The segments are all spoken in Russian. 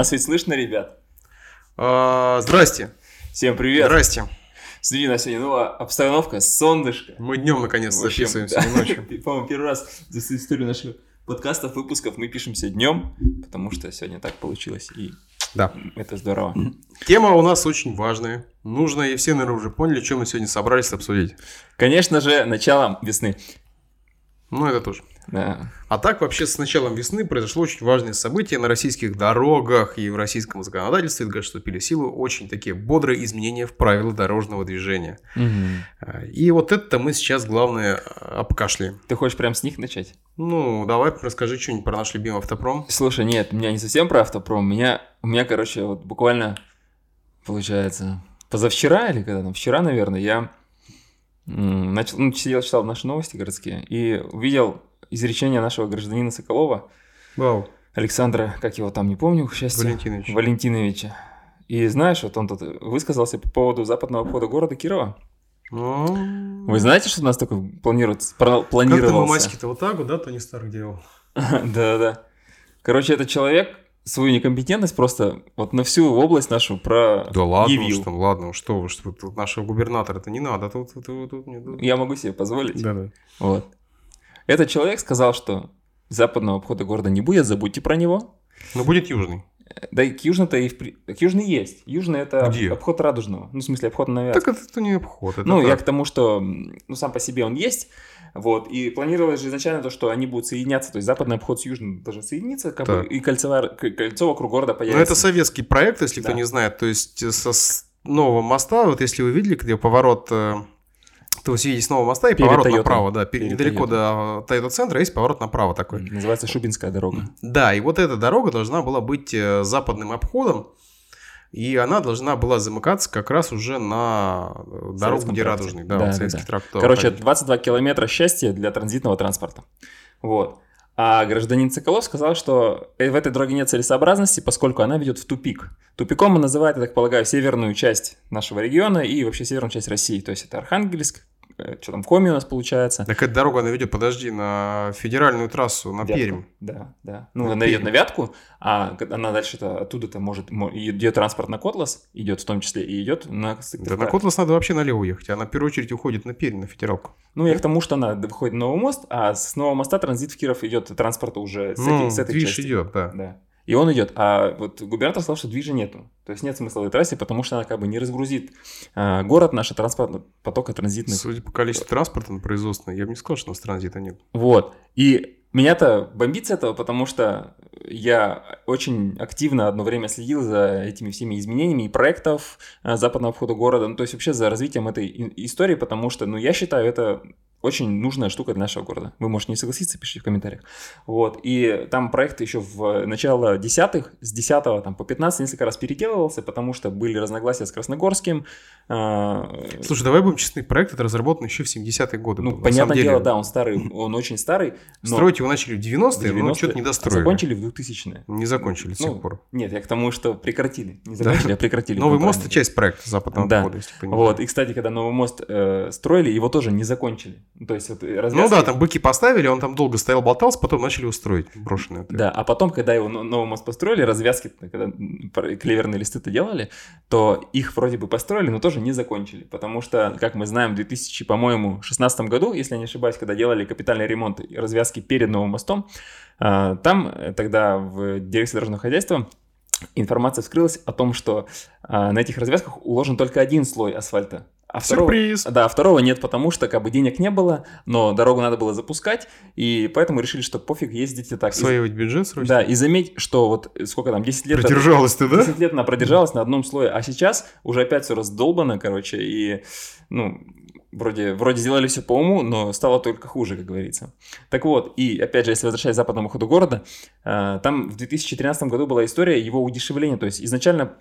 Нас ведь слышно, ребят? А, Здрасте. Всем привет. Здрасте. Смотри, на сегодня новая обстановка, солнышко. Мы днем наконец Вообще, записываемся, да. не ночью. По-моему, первый раз за историю наших подкастов, выпусков мы пишемся днем, потому что сегодня так получилось, и Да. это здорово. Тема у нас очень важная, нужная, и все, наверное, уже поняли, что мы сегодня собрались обсудить. Конечно же, началом весны. Ну, это тоже. Да. А так, вообще, с началом весны произошло очень важное событие на российских дорогах и в российском законодательстве, где вступили в силу очень такие бодрые изменения в правила дорожного движения. А, И вот это мы сейчас, главное, а, обкашляем. Ты хочешь прям с них начать? Ну, давай расскажи что-нибудь про наш любимый автопром. Слушай, нет, у меня не совсем про автопром. У меня, у меня, короче, вот буквально, получается, позавчера или когда там, вчера, наверное, я начал, ну, сидел, читал наши новости городские и увидел изречение нашего гражданина Соколова, Вау, Александра, как его там, не помню, к счастью, Валентинович. Валентиновича. И знаешь, вот он тут высказался по поводу западного обхода города Кирова. Ну, Вы знаете, что у нас такое планируется? пра- Как ты Планировался? мамаськи-то вот так вот, да, Тони Старк делал? Да-да. Короче, этот человек свою некомпетентность просто вот на всю область нашу про Да ладно уж там, ладно уж, что вы, что тут нашего губернатора это не надо, тут, тут, тут, тут, не- тут. Я могу себе позволить. Да, да. Вот. Этот человек сказал, что западного обхода города не будет, забудьте про него. Ну, будет южный. Да и к южно-то и в при- к южный есть. Южный это Где? обход Радужного. Ну, в смысле, обход на Так это, это не обход, это Ну, я так. к тому, что ну, сам по себе он есть. Вот. И планировалось же изначально то, что они будут соединяться. То есть западный обход с южным должен соединиться, как бы, и кольцевая, кольцо вокруг города Ну, появится. это советский проект, если кто Да. не знает, то есть э, со нового моста, вот если вы видели, где поворот, то вы съедете с нового моста и Перед поворот Тойотой. направо, да, перед, Перед недалеко до Тойота центра есть поворот направо такой. Называется Шубинская дорога. Да, и вот эта дорога должна была быть э, западным обходом, и она должна была замыкаться как раз уже на э, дорогу, Советском где. Радужный, да, Да, вот советский да. трактор. Короче, 22 километра счастья для транзитного транспорта. Вот. А гражданин Соколов сказал, что э, в этой дороге нет целесообразности, поскольку она ведет в тупик. Тупиком он называет, я так полагаю, северную часть нашего региона и вообще северную часть России. То есть это Архангельск, что там, Коми у нас получается. Так эта дорога, она ведет, подожди, на федеральную трассу, на Вятку. Пермь. Да, да. Ну, На она идет Пермь. на Вятку, а она дальше-то оттуда-то может... мо- Идет транспорт на Котлас, идет в том числе, и идет на Да Сыктывкар. на Котлас надо вообще налево ехать, а на первую очередь уходит на Пермь, на федералку. Ну, я к тому, что она выходит на Новый мост, а с Нового моста транзит в Киров идет транспорта уже с, ну, этой, с этой движ части. идет, да. Да. И он идет. А вот губернатор сказал, что движа нету. То есть нет смысла в этой трассе, потому что она как бы не разгрузит а, город, наш транспорт, потока транзитных. Судя по количеству транспорта на производственное, я бы не сказал, что у нас транзита нет. Вот. И меня-то бомбит с этого, потому что я очень активно одно время следил за этими всеми изменениями и проектов а, западного обхода города, ну, то есть вообще за развитием этой истории, потому что, ну, я считаю, это очень нужная штука для нашего города. Вы можете не согласиться, пишите в комментариях. Вот. И там проект еще в начало десятых, с 10 там, по 15 несколько раз переделывался, потому что были разногласия с Красногорским. а, Слушай, давай будем честны, проект это разработан еще в 70-е годы. ну, был, понятное деле. дело, да, он старый, он очень старый. но- Строить его начали в 90-е, но 90-е, что-то не а достроили. Закончили в 2000-е. Не закончили до Ну, сих пор. Нет, я к тому, что прекратили. Не Да. закончили, а прекратили. Новый мост часть проекта западного Да. обхода, если понимаешь. Вот, и, кстати, когда новый мост э, строили, его тоже не закончили. Ну, То есть, вот, э, Ну развязки- да, там быки поставили, он там долго стоял, болтался, потом начали его строить, брошенный. это. Да, а потом, когда его но- новый мост построили, развязки, когда клеверные листы-то делали, то их вроде бы построили, но тоже не закончили. Потому что, как мы знаем, в 2000, по-моему, 16 году, если я не ошибаюсь, когда делали капитальный ремонт развязки перед новым мостом, а, там э, тогда в дирекции дорожного хозяйства информация вскрылась о том, что а, на этих развязках уложен только один слой асфальта. А второго, Сюрприз! да, второго нет, потому что как бы денег не было, но дорогу надо было запускать, и поэтому решили, что пофиг, ездите так. Осваивать бюджет срочно. да, и заметь, что вот э, сколько там, 10 лет... Продержалась ты, да? 10 лет она продержалась на одном слое, а сейчас уже опять все раздолбано, короче, и, ну, вроде, вроде сделали все по уму, но стало только хуже, как говорится. Так вот, и опять же, если возвращаясь к западному ходу города, э, там в 2013 году была история его удешевления, то есть изначально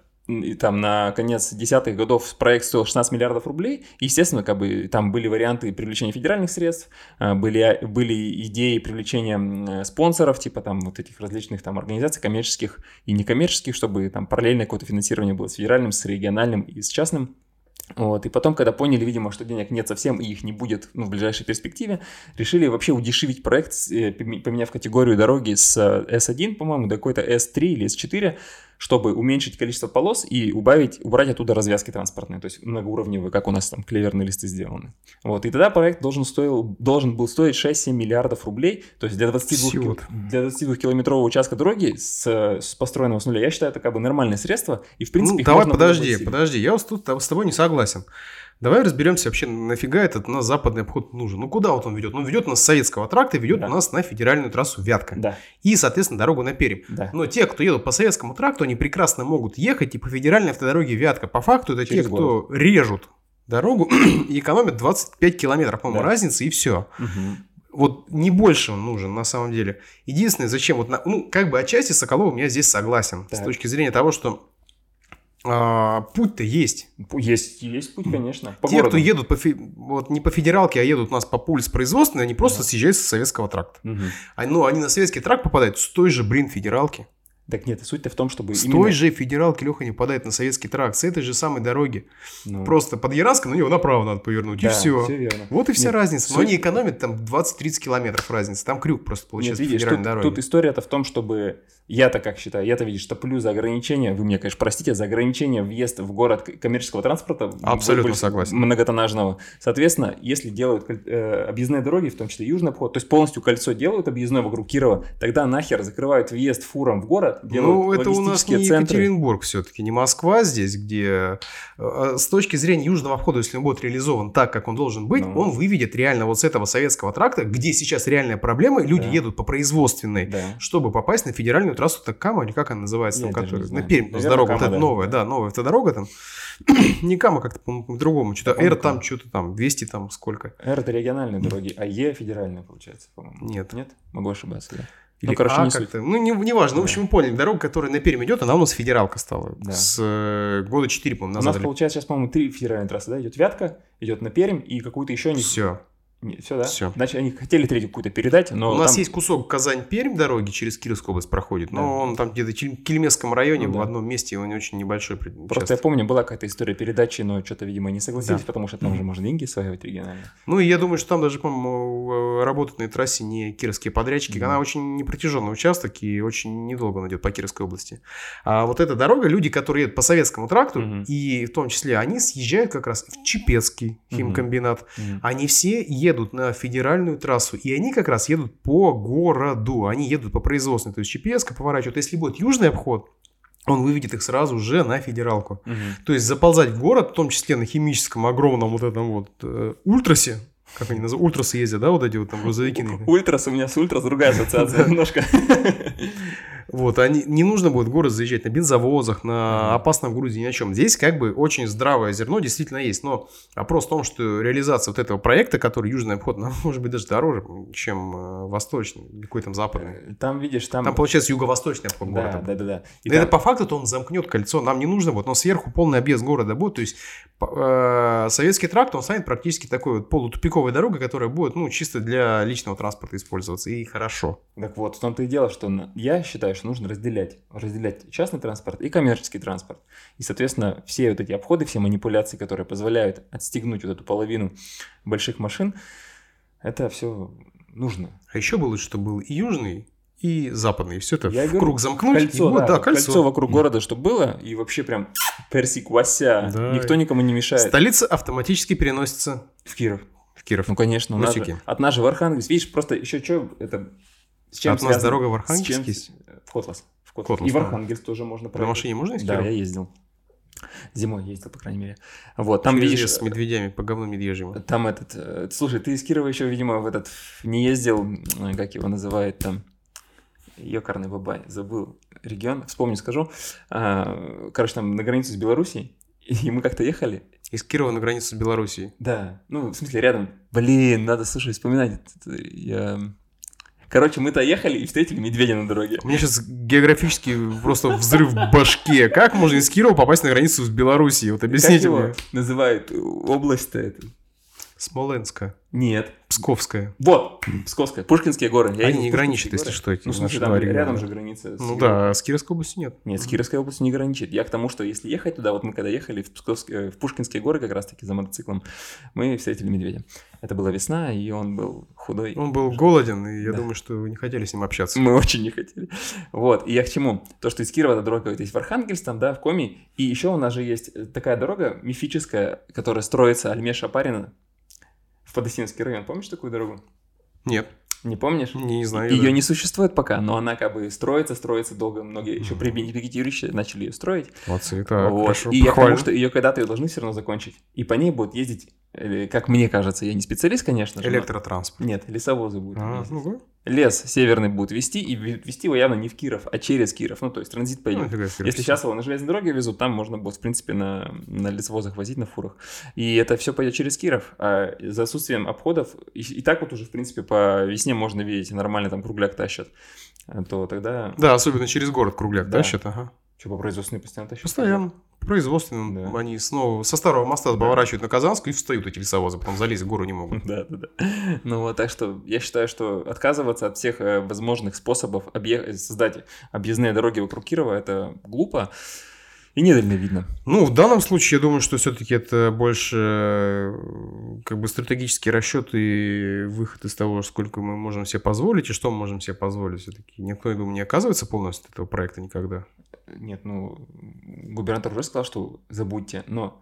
там на конец десятых годов проект стоил 16 миллиардов рублей. Естественно, как бы там были варианты привлечения федеральных средств, а, были, были идеи привлечения э, спонсоров, типа там вот этих различных там организаций коммерческих и некоммерческих, чтобы там параллельно какое-то финансирование было с федеральным, с региональным и с частным. Вот, и потом, когда поняли, видимо, что денег нет совсем и их не будет ну, в ближайшей перспективе, решили вообще удешевить проект, э, поменяв категорию дороги с S1, по-моему, до какой-то S3 или S4, чтобы уменьшить количество полос и убавить, убрать оттуда развязки транспортные, то есть многоуровневые, как у нас там клеверные листы сделаны. Вот, и тогда проект должен, стоил, должен был стоить 6-7 миллиардов рублей, то есть для 22, для 22 километрового участка дороги с, с построенного с нуля, я считаю, это как бы нормальное средство, и в принципе... Ну, давай, подожди, подожди, я вот тут с тобой не согласен. Давай разберемся вообще, нафига этот на западный обход нужен. Ну, куда вот он ведет? Он ведет нас с советского тракта, ведет да. у нас на федеральную трассу Вятка. Да. И, соответственно, дорогу на Пермь. Да. Но те, кто едут по советскому тракту, они прекрасно могут ехать и по федеральной автодороге Вятка. По факту это Через те, город. кто режут дорогу и экономят 25 километров, по-моему, да. разницы, и все. Угу. Вот не больше он нужен на самом деле. Единственное, зачем вот, на, ну, как бы отчасти Соколов меня здесь согласен. Так. С точки зрения того, что а, путь-то есть. Есть, есть путь, конечно. По Те, городу. кто едут по, вот не по федералке, а едут у нас по пульс производственной, они просто uh съезжают с советского тракта. uh А, ну, они на советский тракт попадают с той же, блин, федералки. Так нет, суть-то в том, чтобы С именно... той же федералки Леха не попадает на советский тракт, с этой же самой дороги. Ну... Просто под Яранском на него направо надо повернуть, да, и все. все верно. Вот и вся нет, разница. суть... Но они экономят там 20-30 километров разницы. Там крюк просто получается нет, видишь, тут, дороге. тут история-то в том, чтобы... Я-то как считаю, я-то, видишь, топлю за ограничение, вы мне, конечно, простите, за ограничение въезд в город коммерческого транспорта. Абсолютно согласен. Многотоннажного. Соответственно, если делают э, объездные дороги, в том числе южный обход, то есть полностью кольцо делают объездной вокруг Кирова, тогда нахер закрывают въезд фуром в город, делают ну, это у нас не центры. Екатеринбург все-таки, не Москва здесь, где э, с точки зрения южного входа, если он будет реализован так, как он должен быть, ну. он выведет реально вот с этого советского тракта, где сейчас реальная проблема, люди да. едут по производственной, да. чтобы попасть на федеральную трассу Такама, или как она называется, там, которая, на Пермь, Наверное, дорога, Кама, вот эта да. новая, да, новая автодорога там. не Кама как-то по-другому, что-то R там что-то там, 200 там сколько. R это региональные дороги, а Е федеральная получается, по-моему. Нет. Нет? Могу ошибаться, да. Или ну, короче, а, не как-то. Ну, не, не важно. Да. В общем, мы поняли. Дорога, которая на Пермь идет, она у нас федералка стала. Да. С э, года 4, по-моему, назад. У нас, получается, сейчас, по-моему, три федеральные трассы, да? Идет Вятка, идет на Пермь и какую-то еще... Не... Все. Не, все, да? Все. Значит, они хотели третью какую-то передать, но У нас там... есть кусок Казань-Пермь дороги через Кировскую область проходит, но да. он там где-то в Кельмесском районе ну, в да. одном месте, он очень небольшой Просто участок. я помню, была какая-то история передачи, но что-то, видимо, не согласились, да. потому что там уже можно деньги осваивать регионально. Ну, и я думаю, что там даже, по-моему, работают на трассе не кировские подрядчики. Да. Она очень непротяженный участок и очень недолго он идет по Кировской области. А вот эта дорога, люди, которые едут по советскому тракту, Мгм. и в том числе они съезжают как раз в Чепецкий химкомбинат, Мгм. Они все едут на федеральную трассу, и они как раз едут по городу, они едут по производственной, то есть Чепецка поворачивают. Если будет южный обход, он выведет их сразу же на федералку. Мгм. То есть заползать в город, в том числе на химическом огромном вот этом вот э, ультрасе, как они называют, ультрасы ездят, да, вот эти вот там грузовики. Ультрас, у меня с Ультрас другая ассоциация немножко. Вот, они, не нужно будет в город заезжать на бензовозах, на опасном грузе, ни на чем. Здесь как бы очень здравое зерно действительно есть. Но вопрос в том, что реализация вот этого проекта, который южный обход, нам может быть даже дороже, чем э, восточный, какой там западный. Там, видишь, там... Там получается юго-восточный обход Да, города. да, да, да. И это там- по факту, то он замкнет кольцо, нам не нужно, вот, но сверху полный объезд города будет, то есть э, советский тракт, он станет практически такой вот полутупиковой дорогой, которая будет, ну, чисто для личного транспорта использоваться, и хорошо. Так вот, в том-то и дело, что я считаю, что нужно разделять. Разделять частный транспорт и коммерческий транспорт. И, соответственно, все вот эти обходы, все манипуляции, которые позволяют отстегнуть вот эту половину больших машин, это все нужно. А еще бы лучше, чтобы был и южный, и западный, и все это Я в говорю, круг замкнуть. и Кольцо, будет- да, да, кольцо. вокруг города, чтобы было, и вообще прям персик вася, Да. никто никому не мешает. Столица автоматически переносится В Киров. в Киров. Ну, конечно, у нас же- от нас же в Архангельск. Видишь, просто еще что, это... С чем От нас связано? дорога в С Архангельск чем- есть? В Котлас. В Котлас. Котлас, И в да. Архангельск тоже можно На проехать. машине можно из Да, я ездил. Зимой ездил, по крайней мере. Вот, там, Там видишь, с медведями по говну медвежьему. там этот... э, Слушай, ты из Кирова еще, видимо, в этот... Не ездил, м, как его называют там... Ёкарный бабай, забыл регион, вспомню, скажу. А, Короче, там на границу с Белоруссией, и мы как-то ехали, Из Кирова на границу с Белоруссией. Да, ну, в смысле, рядом. Блин, надо, слушай, вспоминать. Это Я... Короче, мы-то ехали и встретили медведя на дороге. У меня сейчас географический просто взрыв в башке. Как можно из Кирова попасть на границу с Белоруссией? Вот объясните мне. называют область-то это? Смоленская. Нет. Псковская. Вот, Псковская, Пушкинские горы. Я Они не граничат, если горы. что, эти Ну, наши там региона. рядом же граница. с Ну да, а с Кировской областью нет. Нет, с Кировской областью не граничит. Я к тому, что если ехать туда, вот мы когда ехали в, Псковские, в Пушкинские горы как раз-таки за мотоциклом, мы встретили медведя. Это была весна, и он был худой. Он был голоден, и я Да. думаю, что вы не хотели с ним общаться. Мы очень не хотели. Вот, и я к чему? То, что из Кирова эта дорога есть в Архангельск, там, да, в Коми. И еще у нас же есть э, такая дорога мифическая, которая строится Альме Шапарина в Подосинский район. Помнишь такую дорогу? Нет, Не помнишь? не, знаю. Ее да. не существует пока, но она как бы строится, строится долго. Многие еще при Бенедикте Юрьевиче начали ее строить. Молодцы, так, Вот. хорошо, И я к тому, похвально. что ее когда-то ее должны все равно закончить. И по ней будут ездить, э, как мне кажется, я не специалист, конечно же. но- Электротранспорт. Нет, лесовозы будут А, ездить. ну да. Лес северный будут вести, и ве- вести его явно не в Киров, а через Киров. Ну, то есть транзит Ну, пойдет. их Если сейчас его на железной дороге везут, там можно будет, в принципе, на, на лесовозах возить, на фурах. И это все пойдет через Киров. А за отсутствием обходов, и, и так вот уже, в принципе, по весне можно видеть, нормально там кругляк тащат. А То тогда... Да, особенно через город кругляк Да. тащат, ага. Что, по производственной постоянно тащат? Постоянно. Производственным. Да. Они снова со старого моста поворачивают на Казанскую и встают эти лесовозы, потом залезть в гору не могут. Да, да, да. Ну вот, так что я считаю, что отказываться от всех э, возможных способов объе- создать объездные дороги вокруг Кирова это глупо и недальновидно. Ну, в данном случае, я думаю, что все-таки это больше э, как бы стратегический расчет и выход из того, сколько мы можем себе позволить и что мы можем себе позволить. Все-таки никто, я думаю, не оказывается полностью от этого проекта никогда. Нет, ну, губернатор уже сказал, что забудьте, но,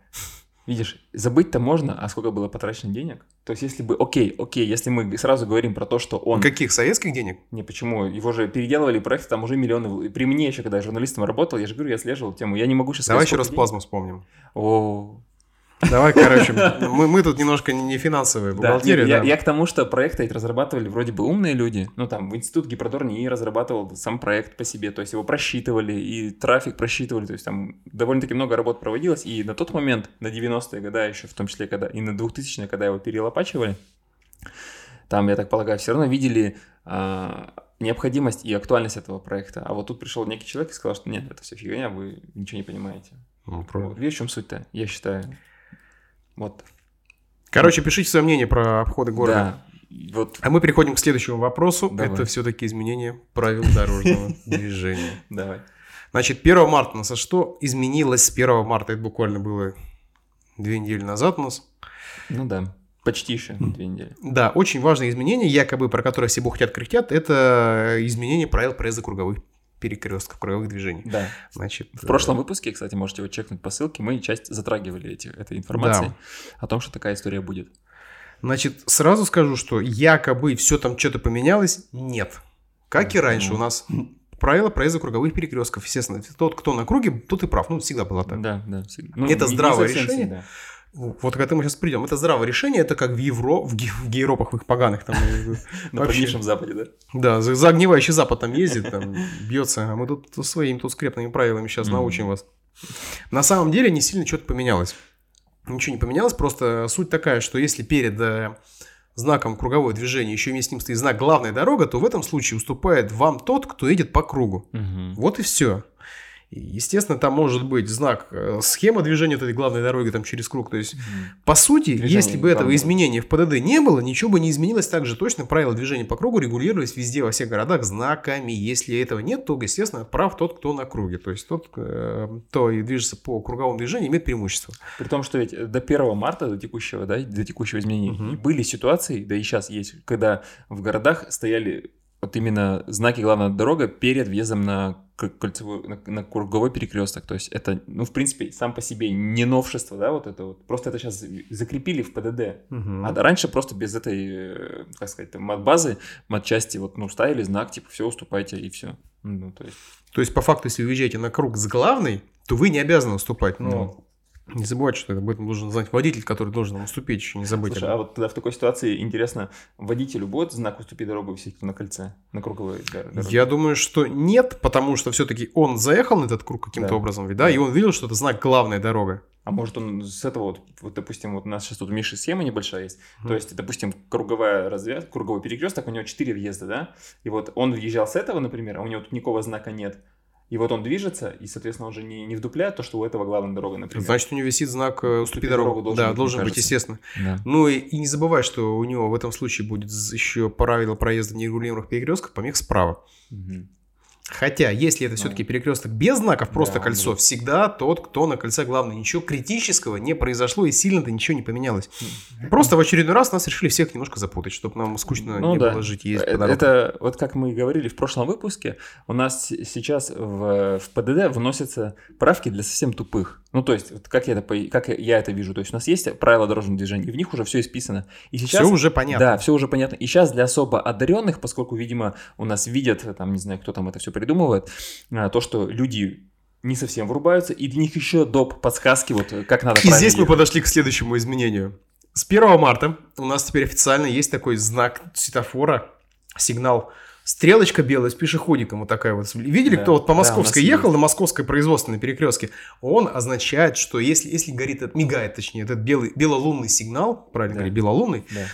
видишь, забыть-то можно, а сколько было потрачено денег? То есть, если бы, окей, окей, если мы сразу говорим про то, что он... Каких советских денег? Не, почему? Его же переделывали проект, там уже миллионы... При мне еще, когда я журналистом работал, я же говорю, я слеживал тему, я не могу сейчас Давай еще раз сколько плазму вспомним. денег. О, Давай, короче, мы, мы тут немножко не не финансовые Да, бухгалтерия, нет, я, да. я к тому, что проекты эти разрабатывали вроде бы умные люди. Ну, там, в институт Гипродор не разрабатывал сам проект по себе, то есть его просчитывали, и трафик просчитывали, то есть там довольно-таки много работ проводилось, и на тот момент, на 90-е годы еще, в том числе, когда и на 2000-е, когда его перелопачивали, там, я так полагаю, все равно видели а, необходимость и актуальность этого проекта. А вот тут пришел некий человек и сказал, что нет, это все фигня, вы ничего не понимаете. Ну, Вот. Видишь, в чем суть-то, я считаю. Вот. Короче, пишите свое мнение про обходы города. Да. Вот, А мы переходим к следующему вопросу. Давай. Это все-таки изменение правил дорожного движения. давай. Значит, 1 марта у нас а что изменилось с 1 марта? Это буквально было две недели назад у нас. Ну да, почти еще две недели. Да, очень важное изменение, якобы про которое все бухтят кричат, это изменение правил проезда круговых перекрестков, круговых движений. Да. Значит, В прошлом выпуске, кстати, можете его чекнуть по ссылке, мы часть затрагивали эти, этой информации о том, что такая история будет. Значит, сразу скажу, что якобы все там что-то поменялось. Нет. Как и раньше у нас правила проезда круговых перекрестков. Естественно, тот, кто на круге, тот и прав. Ну, всегда было так. Да, да. всегда. Ну, Это здравое решение. всегда. Вот к этому сейчас придем. Это здравое решение, это как в Евро, в, Ге- в гейропах, в их поганых там. э, На вообще. прогнившем Западе, да? Да, за, за огневающий запад там ездит, там бьется, а мы тут своими тут скрепными правилами сейчас научим вас. На самом деле не сильно что-то поменялось. Ничего не поменялось, просто суть такая, что если перед э, знаком круговое движение еще вместе с ним стоит знак главная дорога, то в этом случае уступает вам тот, кто едет по кругу. Мгм. Вот и все. Естественно, там может быть знак, э, схема движения вот этой главной дороги там через круг. То есть, по сути, Движение если бы этого изменения в ПДД не было, ничего бы не изменилось. Так же точно правила движения по кругу регулировались везде, во всех городах знаками. Если этого нет, то, естественно, прав тот, кто на круге. То есть, тот, э, кто и движется по круговому движению, имеет преимущество. При том, что ведь до 1 марта, до текущего, да, до текущего изменения, Мгм. были ситуации, да и сейчас есть, когда в городах стояли вот именно знаки главная дорога перед въездом на кольцевой, на, на круговой перекресток. То есть это, ну, в принципе, сам по себе не новшество, да, вот это вот. Просто это сейчас закрепили в ПДД. А раньше просто без этой, э, как сказать, мат-базы, мат-части, вот, ну, ставили знак, типа, все, уступайте, и все. Ну, то есть, То есть, по факту, если вы уезжаете на круг с главной, то вы не обязаны уступать. Ну. Не забывайте, что об этом должен знать водитель, который должен уступить, еще не забыть. слушай, а вот тогда в такой ситуации, интересно, водителю будет знак «Уступи дорогу» висеть на кольце, на круговой дор- дороге? Я думаю, что нет, потому что все-таки он заехал на этот круг каким-то Да. образом, ведь, да, Да. и он видел, что это знак главная дорога. А может он с этого вот, вот допустим, вот у нас сейчас тут у Миши схема небольшая есть, Мгм. то есть, допустим, круговая развязка, круговой перекресток, у него 4 въезда, да, и вот он въезжал с этого, например, а у него тут никакого знака нет, и вот он движется, и, соответственно, он же не, не вдупляет то, что у этого главная дорога, например. Значит, у него висит знак э, «Уступи дорогу». должен да, быть, должен быть, естественно. Да. Ну и, и не забывай, что у него в этом случае будет еще правило проезда нерегулируемых перекрестков, помех справа. Мгм. Хотя, если это Ну. все-таки перекресток без знаков, просто Да, кольцо, Андрей. всегда тот, кто на кольце главный. Ничего критического не произошло и сильно-то ничего не поменялось. Просто в очередной раз нас решили всех немножко запутать, чтобы нам скучно Ну не да. было жить и есть Э, по дорогам. Это вот как мы и говорили в прошлом выпуске, у нас сейчас в, в ПДД вносятся правки для совсем тупых. Ну, то есть, как, я это, как я это вижу. То есть, у нас есть правила дорожного движения, и в них уже все исписано. И сейчас... Все уже понятно. Да, все уже понятно. И сейчас для особо одаренных, поскольку, видимо, у нас видят, там, не знаю, кто там это все придумывает, а, то, что люди не совсем врубаются, и для них еще доп. подсказки, вот как надо И здесь мы ехать. подошли к следующему изменению. С 1 марта у нас теперь официально есть такой знак светофора, сигнал стрелочка белая с пешеходиком вот такая вот. Видели, Да. кто вот по Да, Московской есть. ехал на Московской производственной перекрестке? Он означает, что если, если горит, этот- мигает, точнее, этот белый, белолунный сигнал, правильно Да. говорить, белолунный, Да.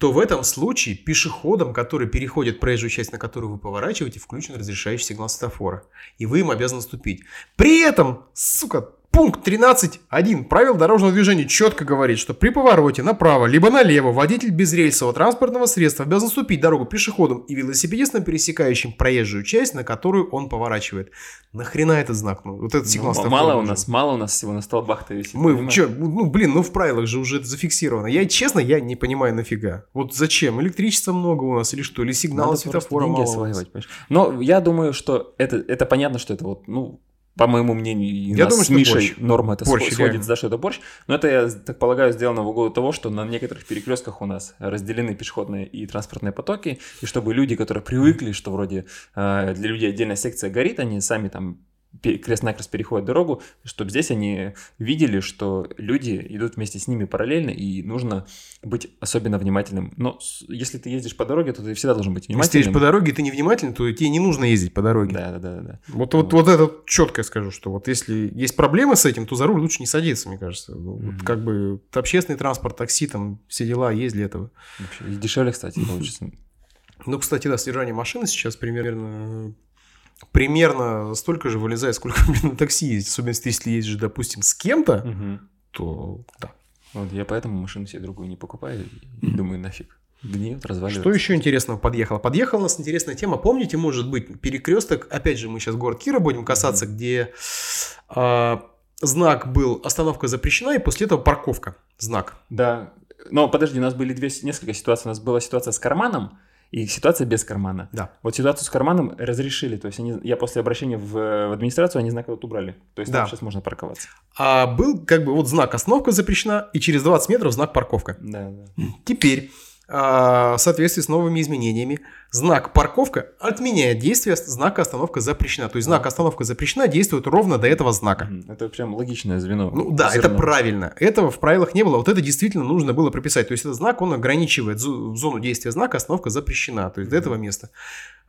то в этом случае пешеходам, которые переходят проезжую часть, на которую вы поворачиваете, включен разрешающий сигнал светофора. И вы им обязаны ступить. При этом, сука, пункт 13.1 правил дорожного движения четко говорит, что при повороте направо либо налево водитель безрельсового транспортного средства обязан ступить дорогу пешеходам и велосипедистам, пересекающим проезжую часть, на которую он поворачивает. Нахрена этот знак? Ну, вот этот Ну, сигнал светофора мало у нас, мало у нас всего на столбах-то висит. Мы, понимаешь? чё, ну, блин, ну в правилах же уже это зафиксировано. Я, честно, я не понимаю нафига. Вот зачем? Электричества много у нас или что? Или просто светофора мало осваивать? Но я думаю, что это, это понятно, что это вот, ну, по моему мнению, и Я нас думаю, с что Мишей борщ. норма это Борщ, схо- реально. да, что это борщ. Но это, я так полагаю, сделано в угоду того, что на некоторых перекрестках у нас разделены пешеходные и транспортные потоки, и чтобы люди, которые привыкли, что вроде э, для людей отдельная секция горит, они сами там крест-накрест переходят дорогу, чтобы здесь они видели, что люди идут вместе с ними параллельно, и нужно быть особенно внимательным. Но если ты ездишь по дороге, то ты всегда должен быть Если ты внимательным. едешь по дороге, и ты невнимательный, то тебе не нужно ездить по дороге. Да, да, да, да. Вот, вот, вот это четко я скажу, что вот если есть проблемы с этим, то за руль лучше не садиться, мне кажется. Ну, Вот Мгм. как бы общественный транспорт, такси, там все дела есть для этого. Вообще, и дешевле, кстати, получится. Ну, кстати, да, содержание машины сейчас примерно примерно столько же вылезает, сколько блин, на такси ездить. Особенно если ездишь, допустим, с кем-то, Мгм. то да. Вот я поэтому машину себе другую не покупаю и думаю, нафиг. Гниет, разваливается. Что еще интересного подъехало? Подъехала у нас интересная тема. Помните, может быть, перекресток, опять же, мы сейчас город Кира будем касаться, где а, знак был «Остановка запрещена», и после этого парковка. Знак. Да. Но подожди, у нас были две, несколько ситуаций. У нас была ситуация с карманом и ситуация без кармана. Да. Вот ситуацию с карманом разрешили. То есть они, я после обращения в, в администрацию, они знак этот убрали. То есть Да. там сейчас можно парковаться. А был как бы вот знак «Остановка запрещена», и через 20 метров знак «Парковка». Да, да. Теперь, в соответствии с новыми изменениями, знак «Парковка» отменяет действие знака «Остановка запрещена». То есть знак «Остановка запрещена» действует ровно до этого знака. Это прям логичное звено. Ну да, это Зерно. правильно. Этого в правилах не было. Вот это действительно нужно было прописать. То есть этот знак, он ограничивает зо- зону действия знака, остановка запрещена. То есть до этого места.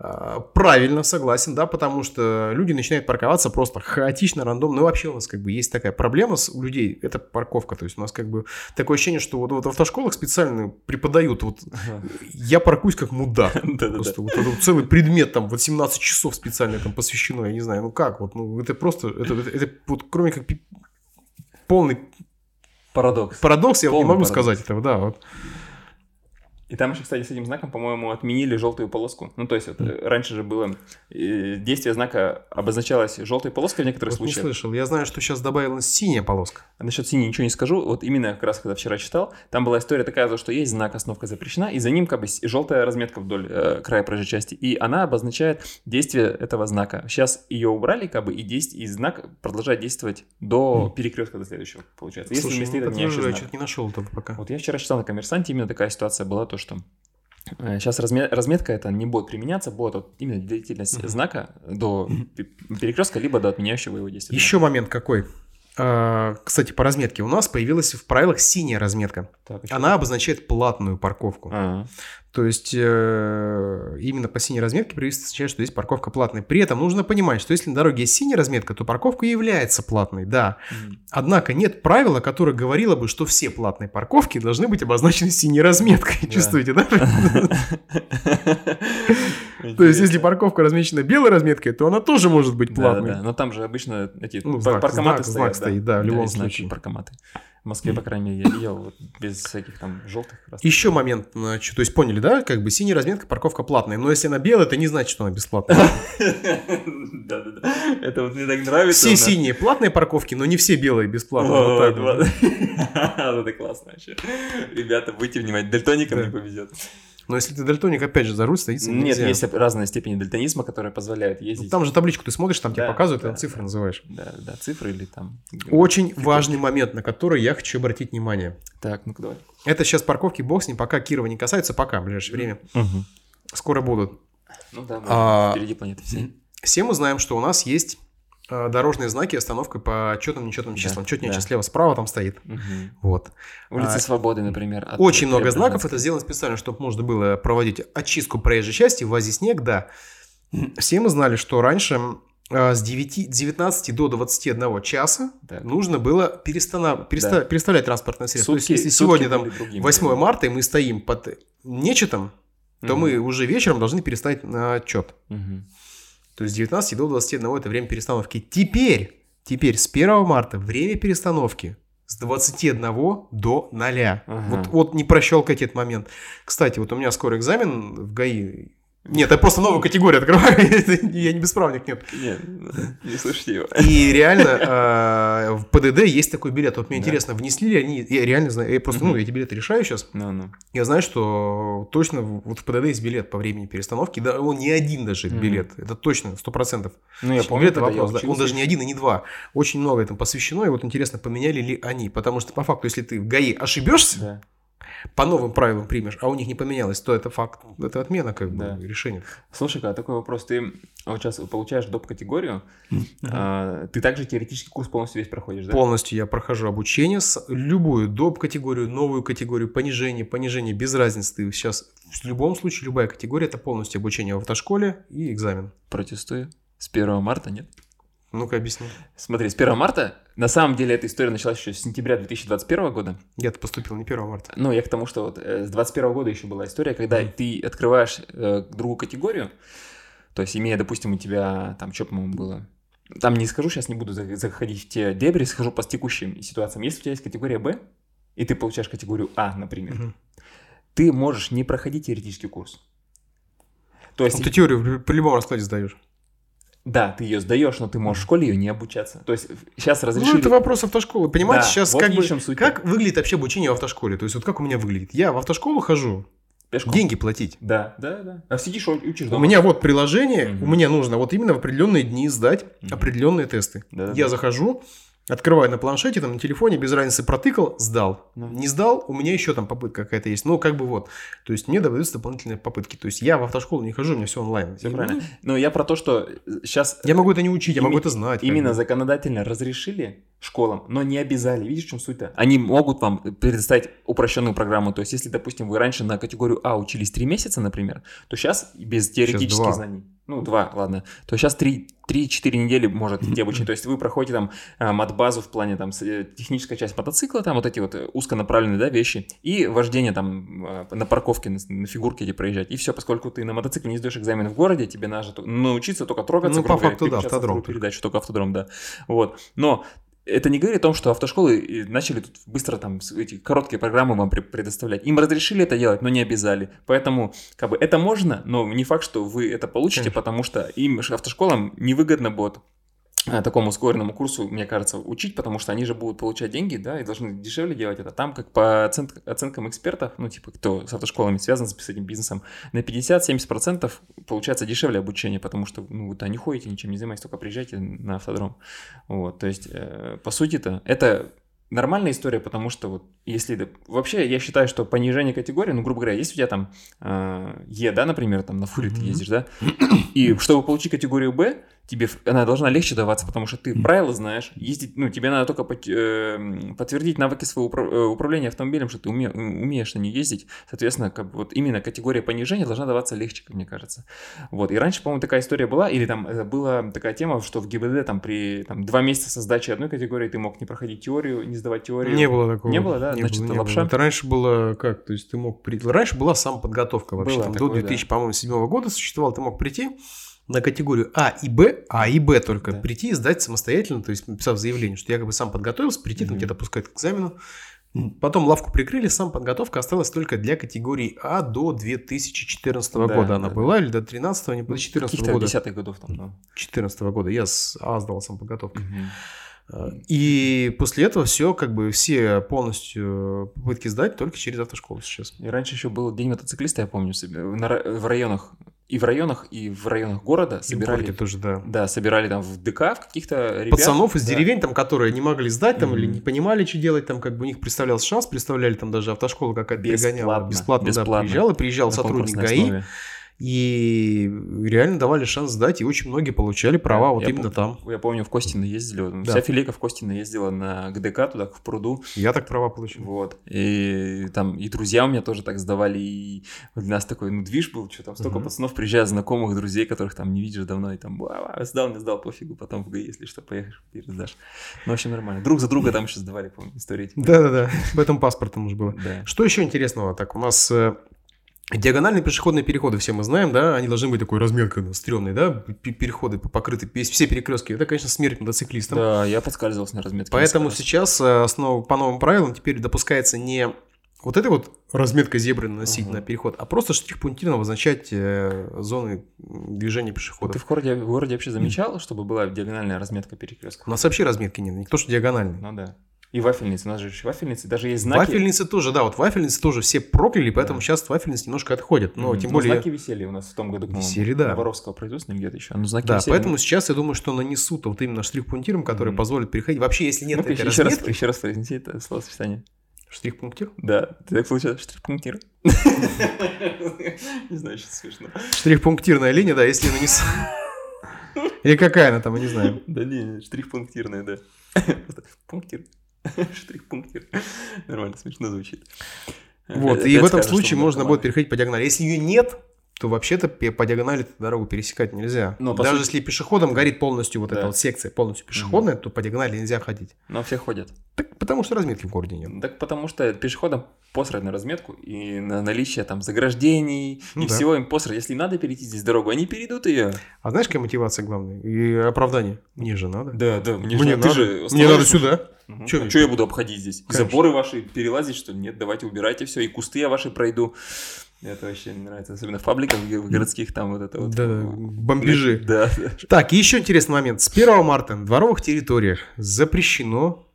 А, Правильно, согласен, да, потому что люди начинают парковаться просто хаотично, рандомно. Ну, вообще у нас как бы есть такая проблема с, у людей, это парковка. То есть у нас как бы такое ощущение, что вот, вот в автошколах специально преподают, вот Ага. я паркуюсь как мудак. Просто вот целый предмет там 18 часов специально там посвящено, я не знаю, ну как, вот, ну это просто, это, вот кроме как полный Парадокс. парадокс, я вот не Полный могу парадокс. сказать этого, да, вот. И там еще, кстати, с этим знаком, по-моему, отменили желтую полоску. Ну, то есть, вот, э, раньше же было действие знака обозначалось желтой полоской в некоторых Вот не случаях. слышал, я знаю, что сейчас добавилась синяя полоска. А насчет синей ничего не скажу. Вот именно как раз когда вчера читал, там была история такая, то, что есть знак «Остановка запрещена», и за ним как бы желтая разметка вдоль э, края проезжей части, и она обозначает действие этого знака. Сейчас ее убрали, как бы, и, действ- и знак продолжает действовать до перекрестка до следующего, получается. Если Слушай, не ну, так отменяющий я что-то не нашел пока. Вот я вчера читал на коммерсанте, именно такая ситуация была, то что сейчас разметка это не будет применяться, будет вот именно длительность Мгм. знака до пе- перекрестка, либо до отменяющего его действия. Еще момент какой. А, Кстати, по разметке у нас появилась в правилах синяя разметка. Так, Она обозначает платную парковку. А, То есть э, именно по синей разметке правительство означает, что здесь парковка платная. При этом нужно понимать, что если на дороге есть синяя разметка, то парковка является платной, да. м. Однако нет правила, которое говорило бы, что все платные парковки должны быть обозначены синей разметкой. Да. Чувствуете, да? То есть, если парковка размечена белой разметкой, то она тоже может быть платной. да, но там же обычно эти Ну, паркоматы стоят. знак стоит, да, в любом случае. паркоматы. В Москве, по крайней мере, я видел вот, без всяких там желтых красных. Еще момент, значит, то есть поняли, да, как бы синяя разметка, парковка платная, но если она белая, это не значит, что она бесплатная. Да-да-да. Это вот мне так нравится. Все синие платные парковки, но не все белые бесплатные. Вот, это классно вообще. Ребята, будьте внимательны, дальтоникам Да. не повезет. Но если ты дальтоник, опять же, за руль садиться Нет, нельзя. есть разные степени дальтонизма, которые позволяют Ну, ездить. Там же табличку ты смотришь, там тебе Да, показывают, да, там цифры да. называешь. Да, да, цифры или там... Очень важный момент, на который я хочу обратить внимание. Так, ну-ка давай. Это сейчас парковки, бог с ним, пока Кирова не касается, пока, в ближайшее время. Скоро будут. Ну да, А, впереди планеты всей. Все мы знаем, что у нас есть дорожные знаки остановка по четным нечетным Да, числам. Четнее да. слева справа там стоит. Мгм. Вот. Улица А, Свободы, например. Очень много знаков. Это сделано специально, чтобы можно было проводить очистку проезжей части, ввозить снег, да. Все мы знали, что раньше э, с 9, 19 до 21 часа Так. нужно было перестанов... переста- Да. переставлять транспортное средство. Сутки- То есть, если сутки сегодня там другими. 8 марта, и мы стоим под нечетом, то Мгм. мы уже вечером должны переставить на отчет. Мгм. То есть с 19 до 21 это время перестановки. Теперь, теперь с 1 марта время перестановки с 21 до 0. Ага. Вот, вот не прощелкайте этот момент. Кстати, вот у меня скоро экзамен в ГАИ. Нет, я просто новую категорию открываю. Я не бесправник, нет. Нет, не слушайте его. И реально э, в ПДД есть такой билет. Вот мне интересно, внесли ли они... Я реально знаю, я просто, ну, эти билеты решаю сейчас. Я знаю, что точно вот в ПДД есть билет по времени перестановки. Да, он не один даже билет. Это точно, сто процентов. Ну, я помню, это вопрос, да. Он даже не один и не два. Очень много этому посвящено. И вот интересно, поменяли ли они. Потому что по факту, если ты в ГАИ ошибешься. По новым правилам примешь, а у них не поменялось, то это факт. Это отмена как бы Да. решения. Слушай-ка, а такой вопрос. Ты вот сейчас получаешь доп-категорию, а, ты также теоретический курс полностью весь проходишь, да? Полностью я прохожу обучение с любую доп. категорию, новую категорию, понижение, понижение, без разницы. Ты сейчас в любом случае любая категория это полностью обучение в автошколе и экзамен. Протестую. С 1 марта, нет? Ну-ка объясни. Смотри, с 1 марта, на самом деле эта история началась еще с сентября 2021 года. Я-то поступил не 1 марта. Ну, я к тому, что вот э, с 21 года еще была история, когда Мгм. ты открываешь э, другую категорию, то есть имея, допустим, у тебя, там, что, по-моему, было, там не скажу, сейчас не буду за- заходить в те дебри, скажу по текущим ситуациям. Если у тебя есть категория Б, и ты получаешь категорию А, например, Мгм. ты можешь не проходить теоретический курс. То есть, Ну, ты теорию при любом раскладе сдаешь. Да, ты ее сдаешь, но ты можешь в школе ее не обучаться. То есть сейчас разрешили... Ну, это вопрос автошколы. Понимаете, Да, сейчас вот как бы... суть. Как выглядит вообще обучение в автошколе? То есть, вот как у меня выглядит? Я в автошколу хожу, Пешком. деньги платить. Да, да, да. А сидишь, у- учишь У дома. меня вот приложение, Мгм. у меня нужно вот именно в определенные дни сдать Мгм. определенные тесты. Да-да-да. Я захожу, открываю на планшете, там на телефоне, без разницы, протыкал, сдал. Ну. Не сдал, у меня еще там попытка какая-то есть. Ну, как бы вот. То есть, мне даются дополнительные попытки. То есть, я в автошколу не хожу, у меня все онлайн. Все правильно. ну, Но я про то, что сейчас Я могу это не учить, я могу это знать. именно законодательно разрешили школам, но не обязали. Видишь, в чем суть-то? Они могут вам предоставить упрощенную программу. То есть, если, допустим, вы раньше на категорию А учились 3 месяца, например, то сейчас без теоретических знаний, ну, 2, ладно, то сейчас 3-4 недели может идти обучение. То есть, вы проходите там а, матбазу в плане там э, техническая часть мотоцикла, там вот эти вот э, узконаправленные, да, вещи, и вождение там на парковке, на, фигурке эти проезжать. И все, поскольку ты на мотоцикле не сдаешь экзамен в городе, тебе надо научиться только трогаться. Ну, по грубо говоря, факту, да, автодром передачу, только автодром, да. Вот. Но это не говорит о том, что автошколы и начали тут быстро там эти короткие программы вам пре- предоставлять. Им разрешили это делать, но не обязали. Поэтому, как бы, это можно, но не факт, что вы это получите, Конечно. потому что им, автошколам, невыгодно будет такому ускоренному курсу, мне кажется, учить, потому что они же будут получать деньги, да, и должны дешевле делать это. Там, как по оцен- оценкам экспертов, ну, типа, кто с автошколами связан с этим бизнесом, на 50-70% получается дешевле обучение, потому что, ну, вы-то не ходите, ничем не занимаетесь, только приезжайте на автодром. Вот, то есть, э, по сути-то, это нормальная история, потому что вот если... Вообще, я считаю, что понижение категории, ну, грубо говоря, если у тебя там э, Е, да, например, там на фуре ты Мгм. ездишь, да, и чтобы получить категорию Б, тебе она должна легче даваться, потому что ты правила знаешь, ездить, ну, тебе надо только пот- э, подтвердить навыки своего упра- э, управления автомобилем, что ты уме- умеешь на ней ездить, соответственно, как бы вот именно категория понижения должна даваться легче, как мне кажется. Вот, и раньше, по-моему, такая история была, или там э, была такая тема, что в ГИБДД там при там, два месяца со сдачей одной категории ты мог не проходить теорию, не сдавать теорию. Не было такого. Не было, да? Не Значит, было, не лапша? было. Это раньше было как? То есть ты мог прийти... Раньше была самоподготовка вообще. Было там, такое, до 2000, по-моему, седьмого года существовал. Ты мог прийти на категорию А и Б, А и Б только Да. прийти и сдать самостоятельно, то есть написав заявление, что я как бы сам подготовился, прийти, там Мгм. где-то пускать к экзамену. Потом лавку прикрыли, сам подготовка осталась только для категории А до 2014 Да, года она да, была, или до 13 не до 14 Каких-то года. десятых годов там, да. 14 года я с А сдал сам подготовку. Мгм. И после этого все, как бы все полностью попытки сдать только через автошколу сейчас. И раньше еще был день мотоциклиста, я помню, себе, в районах, и в районах, и в районах города И в собирали, тоже, да. да, собирали там в ДК в каких-то ребят. Пацанов из да. деревень, там, которые не могли сдать, там, или Мгм. не понимали, что делать, там, как бы у них представлялся шанс, представляли там даже автошкола какая-то пригоняла. Бесплатно, Бесплатно, да, бесплатно. приезжала, приезжал на сотрудник ГАИ, основе. И реально давали шанс сдать, и очень многие получали права вот я именно там. Я помню, в Костино ездили, Да. вся филейка в Костино ездила на ГДК туда, в пруду, Я так права получил. вот, и там и друзья у меня тоже так сдавали, и у нас такой, ну, движ был, что там столько Мгм. пацанов приезжает, знакомых, друзей, которых там не видишь давно, и там, «Ва-ва, сдал, не сдал, пофигу, потом в ГАИ, если что, поехаешь, пересдашь. Ну, в общем, нормально. Друг за друга там еще сдавали, помню, истории. Да-да-да, в этом паспортом уже было. Да. Что еще интересного? Так, у нас э, диагональные пешеходные переходы, все мы знаем, да, они должны быть такой разметкой, ну, стрёмной, да, переходы покрыты, все перекрестки. Это, конечно, смерть мотоциклистам. Да, я подскальзывался на разметке. Поэтому сейчас э, основ- по новым правилам теперь допускается не вот этой вот разметка зебры наносить Мгм. на переход, а просто штрих-пунктирно обозначать э, зоны движения пешеходов. ты в городе, в городе вообще замечал, чтобы была диагональная разметка перекрестка? У нас вообще разметки нет, не то, что диагональные. Ну да. И вафельницы, у нас же еще вафельницы, даже есть знаки. Вафельницы тоже, да, вот вафельницы тоже все прокляли, поэтому Да. сейчас вафельницы немножко отходят. Но Мгм. тем Ну, более... знаки висели у нас в том году, по-моему. Висели, да. Воровского производства где-то еще. Ну, знаки Да, висели, поэтому ну, сейчас я думаю, что нанесут вот именно штрих-пунктиром, который Мгм. позволит переходить. Вообще, если нет ну-ка, этой еще, раз, разметки... еще раз произнеси это словосочетание. Штрих-пунктир? Да, ты так получилось, штрих-пунктир. Не знаю, что смешно. Штрих-пунктирная линия, да, если нанесу... Или какая она там, я не знаю. Да не, штрих-пунктирная, да. Пунктир. Штрих-пунктир. Нормально, смешно звучит. Вот, и в этом случае можно будет переходить по диагонали. Если ее нет, то вообще-то по диагонали эту дорогу пересекать нельзя. Но, Даже сути- если пешеходом горит полностью вот Да. эта вот секция, полностью пешеходная, то по диагонали нельзя ходить. Но все ходят. Так потому что разметки в городе нет. Так потому что пешеходам посрать на разметку и на наличие там заграждений Ну и да. всего им посрать. Если надо перейти здесь дорогу, они перейдут ее. А знаешь, какая мотивация главная? И оправдание? Мне же надо. Да, да, мне, Мне же, ты надо. же Мне надо сюда. Мгм. Чё а что я буду обходить здесь? Конечно. заборы ваши перелазить, что ли? Нет, давайте убирайте все. И кусты я ваши пройду. Это вообще не нравится. Особенно в фабриках в городских там вот это вот. Да, бомбежи. Да, да. Так, еще интересный момент. С 1 марта на дворовых территориях запрещено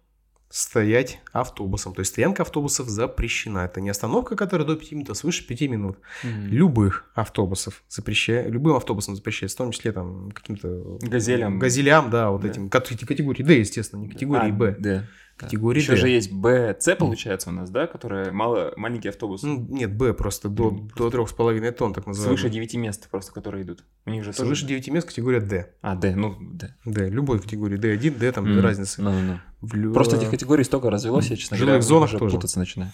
стоять автобусом. То есть стоянка автобусов запрещена. Это не остановка, которая до 5 минут, а свыше 5 минут. Мгм. Любых автобусов запрещает, любым автобусом запрещается, в том числе там каким-то... Газелям. Газелям, да, вот Да. этим, кат- категории D, естественно, не категории А, Б. Да. Категории Еще D. же есть БЦ, получается, у нас, да, которая мало, маленький автобус. Ну, нет, Б просто до, до 3,5 тонн, так называемый. Свыше 9 мест просто, которые идут. У них же. Свыше 9 мест категория D. А, Д, ну, Д. D, любой категории D1, D, там Мгм. разницы. Ну, ну, ну. В Просто этих категорий столько развелось, я, честно В жилых говоря, зонах тоже. путаться начинаю.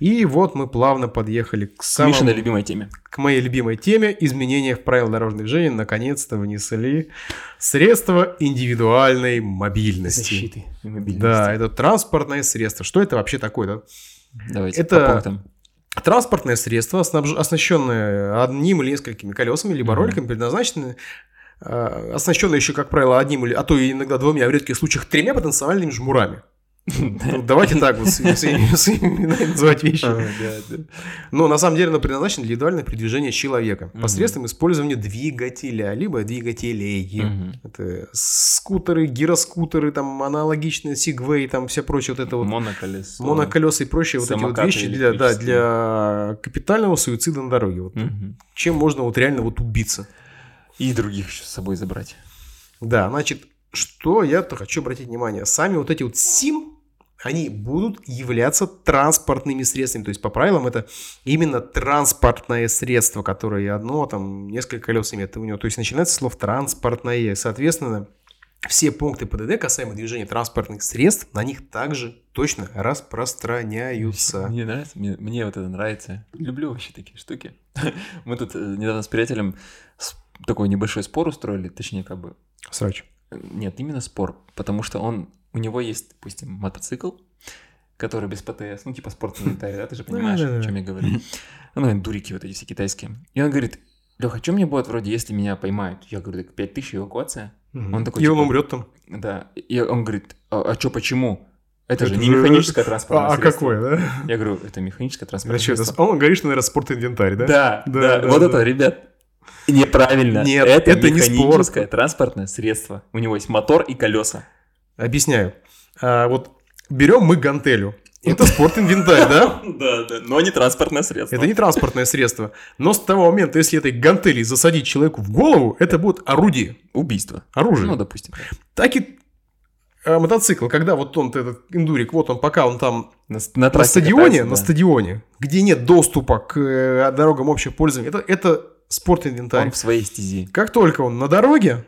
И вот мы плавно подъехали к самому... Мишиной любимой теме. к моей любимой теме изменения в правила дорожного движения наконец-то внесли средства индивидуальной мобильности. Защиты и мобильности. Да, это транспортное средство. Что это вообще такое? Да? Давайте это-. Транспортное средство, снабж- оснащенное одним или несколькими колесами, либо Мгм. роликами, предназначенное э, оснащенное еще, как правило, одним или, а то и иногда двумя, а в редких случаях тремя потенциальными жмурами. Ну, давайте так вот своими именами называть вещи. Но на самом деле оно предназначено для индивидуального передвижения человека посредством использования двигателя, либо двигателей. Это скутеры, гироскутеры, там аналогичные, сигвей, там все прочее вот это вот. Моноколесо. Моноколеса и прочие вот эти вот вещи для, да, для капитального суицида на дороге. Вот. Чем можно вот реально вот убиться. И других еще с собой забрать. Да, значит, что я-то хочу обратить внимание. Сами вот эти вот СИМ, они будут являться транспортными средствами. То есть, по правилам, это именно транспортное средство, которое одно, там, несколько колес имеет у него. То есть, начинается слово «транспортное». Соответственно, все пункты ПДД, касаемо движения транспортных средств, на них также точно распространяются. Мне нравится, мне, мне вот это нравится. Люблю вообще такие штуки. Мы тут э, недавно с приятелем такой небольшой спор устроили, точнее, как бы Срач. Нет, именно спор, потому что он, у него есть, допустим, мотоцикл, который без ПТС, ну, типа спортинвентарь, да, ты же понимаешь, о чем я говорю. Ну, эндурики вот эти все китайские. И он говорит, Леха, что мне будет вроде, если меня поймают? Я говорю, так 5000 эвакуация. Он такой, И он типа, умрет там. Да. И он говорит, а, что, почему? Это, же не механическое транспортное А, а средство. какое, да? Я говорю, это механическое транспортное средство. Он говорит, что, наверное, спорт-инвентарь, да? Да, Да, да, да, вот да. это, ребят, неправильно. Нет, это, это не механическое транспортное средство. У него есть мотор и колеса. Объясняю. А, вот берем мы гантелю. Это спорт-инвентарь, да? Да, да, но не транспортное средство. Это не транспортное средство. Но с того момента, если этой гантели засадить человеку в голову, это будет орудие, убийство. оружие. Ну, допустим. Так и э, мотоцикл, когда вот он, этот индурик, вот он, пока он там На, на трассе стадионе, катается, на да. стадионе, где нет доступа к э, дорогам общего пользования, это, это спорт-инвентарь. Он в своей стези. Как только он на дороге,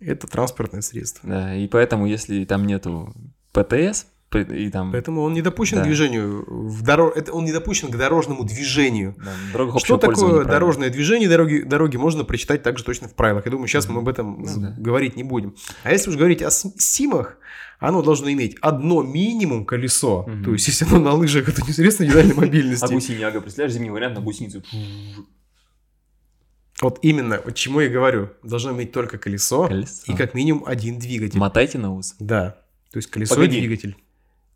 это транспортное средство. Да, и поэтому, если там нету ПТС, и там Поэтому он не допущен Да. к движению. В доро... это он не допущен к дорожному движению. да, Что такое дорожное движение? Дороги, дороги можно прочитать также точно в правилах. Я думаю, сейчас мы об этом Ну да. говорить не будем. А если уж говорить о симах, оно должно иметь одно минимум колесо. Мгм. То есть, если оно на лыжах, это не средство индивидуальной мобильности. А гусеняга, представляешь, зимний вариант на гусеницу. Вот именно, вот чему я говорю. Должно иметь только колесо, Колесо. и как минимум один двигатель. Мотайте на ус. Да. То есть колесо Погоди. и двигатель.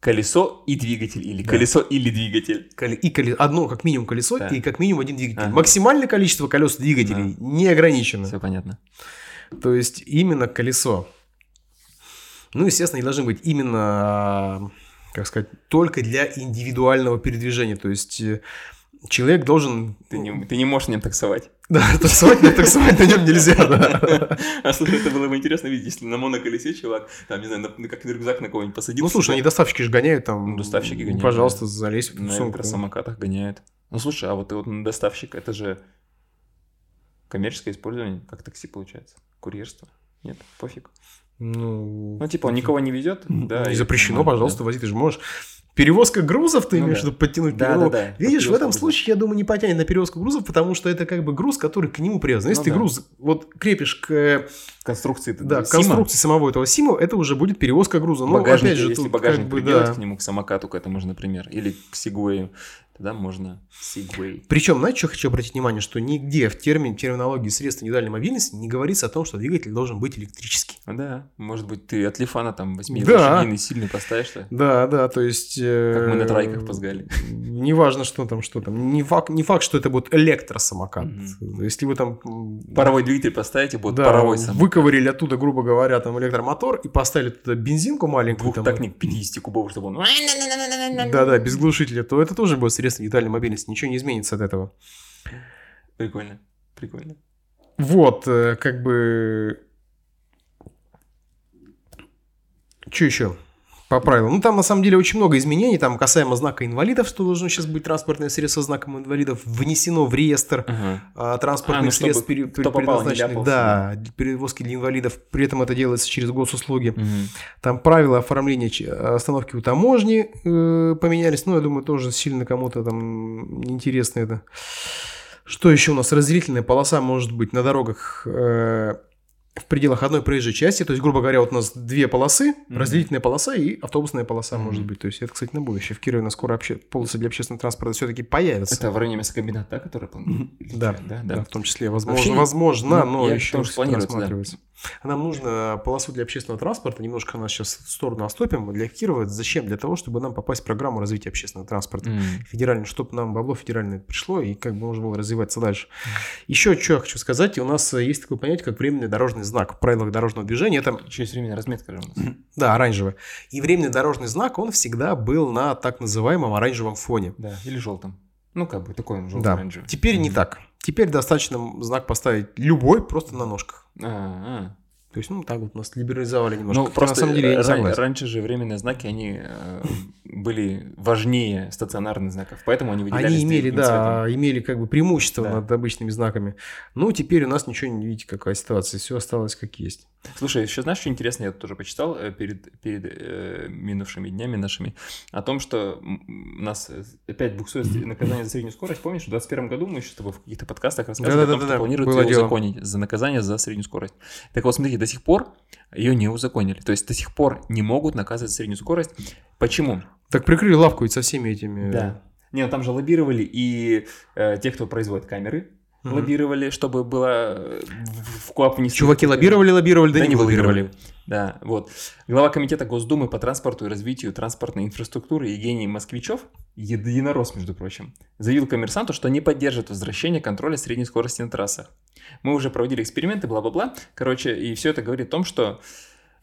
Колесо и двигатель. Или Да. колесо или двигатель. Коле- И коле- одно как минимум колесо, Да. и как минимум один двигатель. Ага. Максимальное количество колес двигателей не ограничено. Все понятно. То есть именно колесо. Ну, естественно, они должны быть именно, как сказать, только для индивидуального передвижения. То есть э, человек должен... Ты не, ты не можешь на нем таксовать. Да, таксовать, но таксовать на нем нельзя, да. А слушай, это было бы интересно видеть, если на моноколесе чувак, там, не знаю, на- на- как рюкзак на кого-нибудь посадил. Ну, слушай, они доставщики же гоняют там. Ну, доставщики гоняют, Пожалуйста, залезь в на сумку. электросамокатах гоняют. Ну, слушай, а вот, вот на доставщик, это же коммерческое использование, как такси получается. Курьерство. Нет, пофиг. Ну, Ну, типа, он никого не везет, да. не запрещено, пожалуйста, вози, ты же можешь. Перевозка грузов ты Ну имеешь, да. чтобы подтянуть Да, перевозку. да, да. Видишь, в этом грузов. случае, я думаю, не потянет на перевозку грузов, потому что это как бы груз, который к нему привязан. Если Ну ты да. груз вот крепишь к э. Конструкции да, к конструкции самого этого Сима, это уже будет перевозка груза. Но опять же, если тут багажник как бы, приделать да. к нему, к самокату к этому же, например, или к Сигуэю, тогда можно Сигуэй. Причем, знаете, что хочу обратить внимание, что нигде в термин, терминологии средств индивидуальной мобильности не говорится о том, что двигатель должен быть электрический. Ну Да, может быть, ты от Лифана там возьми Да. лошадиный сильный поставишь, что Да, да, то есть... как мы на э, трайках позгали. Неважно, что там, что там. Не факт, не факт, что это будет электросамокат. Мгм. Если вы там... Паровой двигатель поставите, будет да, паровой сам. выковырили оттуда, грубо говоря, там электромотор и поставили туда бензинку маленькую. там, Двухтактник 50 кубов, чтобы он... Да-да, без глушителя, то это тоже будет средство индивидуальной мобильности. Ничего не изменится от этого. Прикольно, прикольно. Вот, э, как бы... Что еще? По правилам. Ну, там на самом деле очень много изменений. Там касаемо знака инвалидов, что должно сейчас быть транспортное средство с знаком инвалидов, внесено в реестр Ага. а, транспортных А, ну, средств, пере- не предназначенных да, перевозки для инвалидов. При этом это делается через госуслуги. Мгм. Там правила оформления остановки у таможни э, поменялись. Ну, я думаю, тоже сильно кому-то там неинтересно это. Что еще у нас? Разделительная полоса может быть на дорогах э, в пределах одной проезжей части. То есть, грубо говоря, вот у нас две полосы, Мгм. разделительная полоса и автобусная полоса Мгм. может быть. То есть, это, кстати, на будущее. В Кирове у нас скоро обще- полосы для общественного транспорта все-таки появятся. Это в районе мясокомбината, да, который планирует? Да, да, Да, в том числе, возможно, Вообще, возможно, ну, но еще тоже планируется, да. Нам нужно полосу для общественного транспорта, немножко нас сейчас в сторону оступим, для Кирова. Зачем? Для того, чтобы нам попасть в программу развития общественного транспорта. М. Федеральную, чтобы нам бабло федеральное пришло, и как бы можно было развиваться дальше. Еще что я хочу сказать, у нас э, есть такое понятие, как временный дорожный знак в правилах дорожного движения. Это, Еще есть временная разметка же у нас. да, оранжевый. И временный дорожный знак, он всегда был на так называемом оранжевом фоне. Да, или желтым. Ну, как бы такой он Да. желтый-оранжевый. Теперь не Мгм. так. Теперь достаточно знак поставить любой, просто на ножках. А, То есть, ну, так вот нас либерализовали немножко. Ну, просто на самом деле я не согласен. раньше же временные знаки, они э, были важнее стационарных знаков, поэтому они выделялись Они имели, другим цветом. да, имели как бы преимущество Да. над обычными знаками. Ну, теперь у нас ничего не видите, какая ситуация. Все осталось как есть. Слушай, еще знаешь, что интересно, я тоже почитал э, перед, перед э, минувшими днями нашими, о том, что нас э, опять буксует наказание за среднюю скорость. Помнишь, в 2021 году мы еще с тобой в каких-то подкастах рассказывали о том, Да-да-да-да, что планируют было её дело. узаконить за наказание за среднюю скорость. Так вот, смотрите, до сих пор ее не узаконили. То есть до сих пор не могут наказывать за среднюю скорость. Почему? Так прикрыли лавку ведь со всеми этими... Да. Не, ну там же лоббировали и э, те, кто производит камеры, Мгм. лоббировали, чтобы было э, в, КОАП внести. Чуваки лоббировали, лоббировали, да, не лоббировали. Да, вот. Глава комитета Госдумы по транспорту и развитию транспортной инфраструктуры Евгений Москвичев, единорос, между прочим, заявил коммерсанту, что не поддержит возвращение контроля средней скорости на трассах. Мы уже проводили эксперименты, бла-бла-бла. Короче, и все это говорит о том, что